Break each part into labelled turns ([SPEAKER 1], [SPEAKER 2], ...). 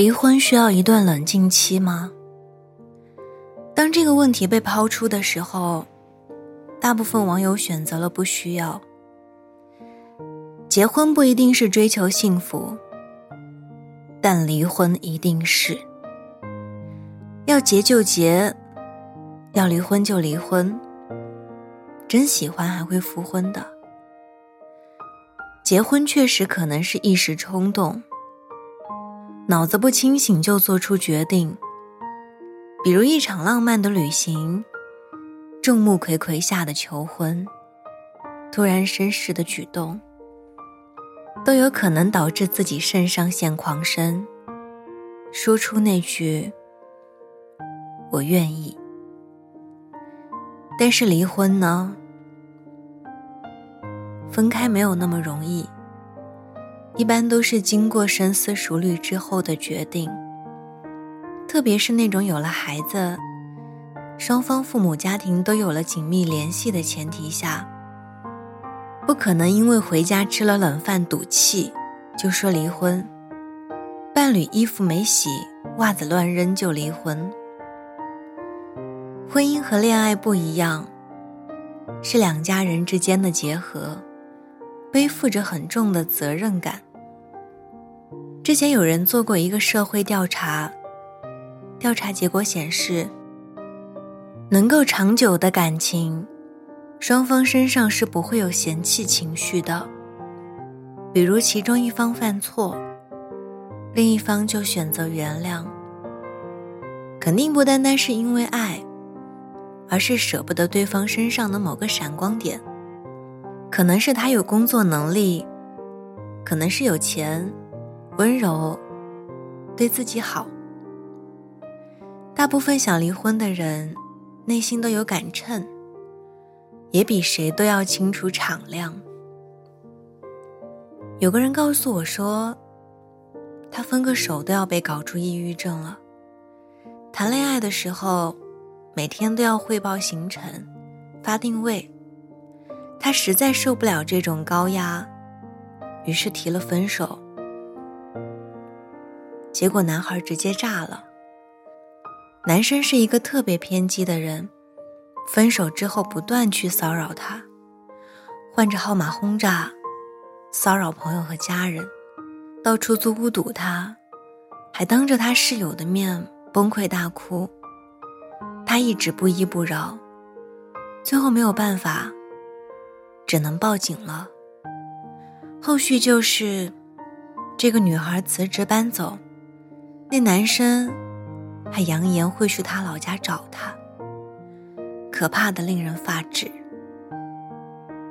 [SPEAKER 1] 离婚需要一段冷静期吗？当这个问题被抛出的时候，大部分网友选择了不需要。结婚不一定是追求幸福，但离婚一定是。要结就结，要离婚就离婚。真喜欢还会复婚的。结婚确实可能是一时冲动。脑子不清醒就做出决定，比如一场浪漫的旅行，众目睽睽下的求婚，突然绅士的举动，都有可能导致自己肾上腺狂升，说出那句“我愿意”。但是离婚呢？分开没有那么容易。一般都是经过深思熟虑之后的决定，特别是那种有了孩子，双方父母家庭都有了紧密联系的前提下，不可能因为回家吃了冷饭赌气就说离婚，伴侣衣服没洗、袜子乱扔就离婚。婚姻和恋爱不一样，是两家人之间的结合。背负着很重的责任感。之前有人做过一个社会调查，调查结果显示，能够长久的感情，双方身上是不会有嫌弃情绪的。比如其中一方犯错，另一方就选择原谅，肯定不单单是因为爱，而是舍不得对方身上的某个闪光点。可能是他有工作能力，可能是有钱、温柔、对自己好。大部分想离婚的人，内心都有杆秤，也比谁都要清楚敞亮。有个人告诉我说，他分个手都要被搞出抑郁症了。谈恋爱的时候，每天都要汇报行程、发定位。他实在受不了这种高压，于是提了分手。结果男孩直接炸了。男生是一个特别偏激的人，分手之后不断去骚扰她，换着号码轰炸，骚扰朋友和家人，到出租屋堵他，还当着他室友的面崩溃大哭。他一直不依不饶，最后没有办法。只能报警了。后续就是，这个女孩辞职搬走，那男生还扬言会去她老家找她。可怕的令人发指。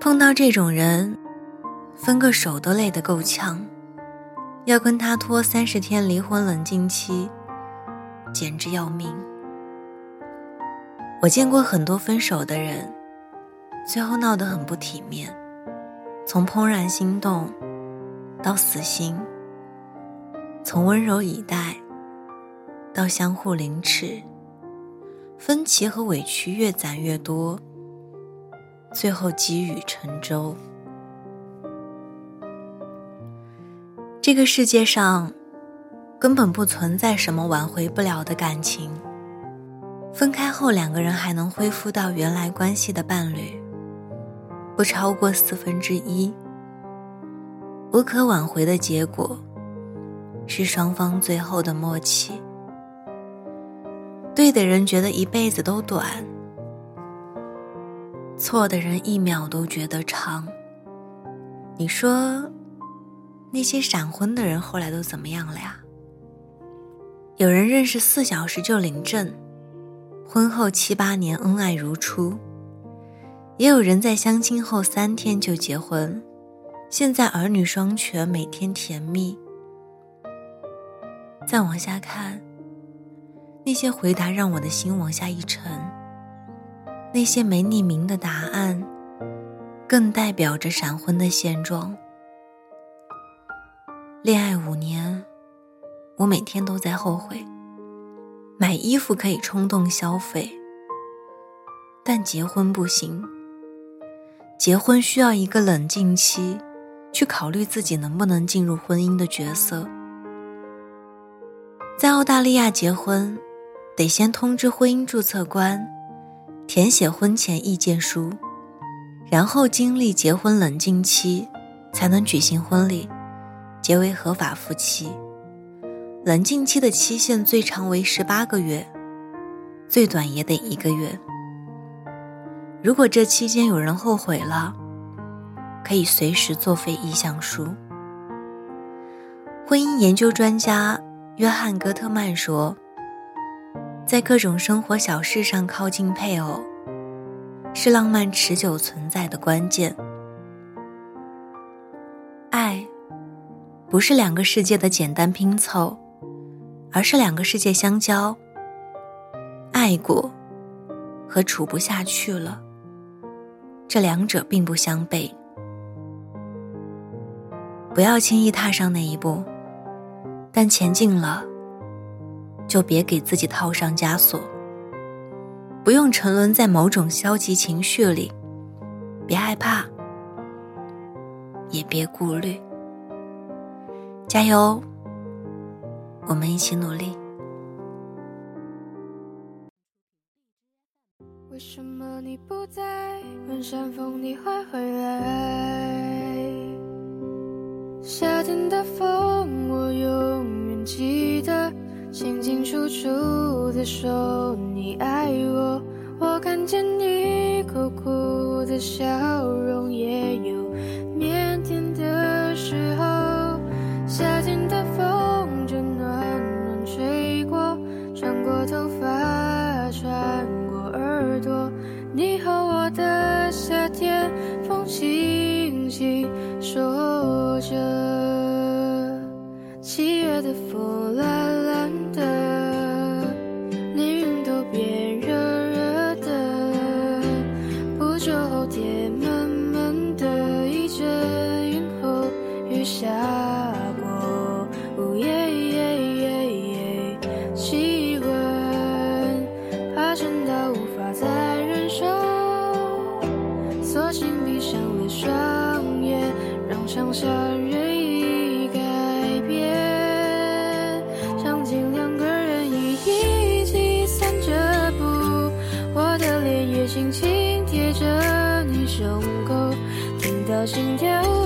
[SPEAKER 1] 碰到这种人，分个手都累得够呛，要跟他拖三十天离婚冷静期，简直要命。我见过很多分手的人。最后闹得很不体面，从怦然心动到死心，从温柔以待到相互凌迟，分歧和委屈越攒越多，最后积雨成舟。这个世界上根本不存在什么挽回不了的感情，分开后两个人还能恢复到原来关系的伴侣。不超过四分之一，无可挽回的结果是双方最后的默契。对的人觉得一辈子都短，错的人一秒都觉得长。你说，那些闪婚的人后来都怎么样了呀？有人认识四小时就领证，婚后七八年恩爱如初。也有人在相亲后三天就结婚，现在儿女双全，每天甜蜜。再往下看，那些回答让我的心往下一沉。那些没匿名的答案，更代表着闪婚的现状。恋爱五年，我每天都在后悔。买衣服可以冲动消费，但结婚不行。结婚需要一个冷静期，去考虑自己能不能进入婚姻的角色。在澳大利亚结婚，得先通知婚姻注册官，填写婚前意见书，然后经历结婚冷静期，才能举行婚礼，结为合法夫妻。冷静期的期限最长为十八个月，最短也得一个月。如果这期间有人后悔了，可以随时作废意向书。婚姻研究专家约翰·戈特曼说：“在各种生活小事上靠近配偶，是浪漫持久存在的关键。爱，不是两个世界的简单拼凑。”而是两个世界相交，爱过和处不下去了，这两者并不相悖。不要轻易踏上那一步，但前进了，就别给自己套上枷锁。不用沉沦在某种消极情绪里，别害怕，也别顾虑，加油！我们一起努力。
[SPEAKER 2] 为什么你不在？问山风你会回来？夏天的风，我永记得，清清楚楚的说你爱我。我看见你苦苦的笑容，也有腼腆的时候。夏天的风正暖暖吹过，穿过。头发穿过耳朵，你和我的夏天，风轻轻说着。懒懒的连云都变热热的不久后天闷闷的一阵云后雨下过 woo yeah 气温爬升到无法再忍受索性闭上了双眼让想象胸口，听到心跳。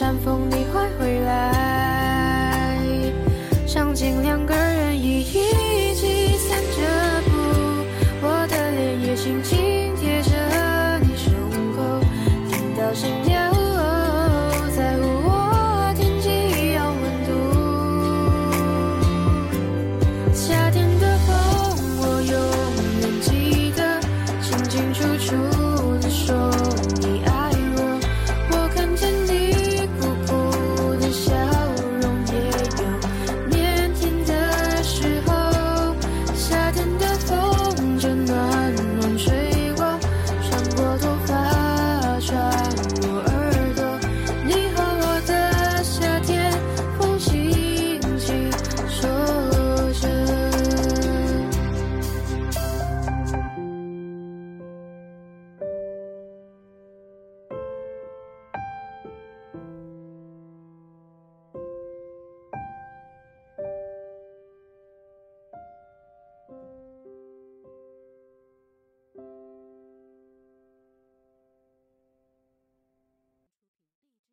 [SPEAKER 2] 山峰，里 wonderful.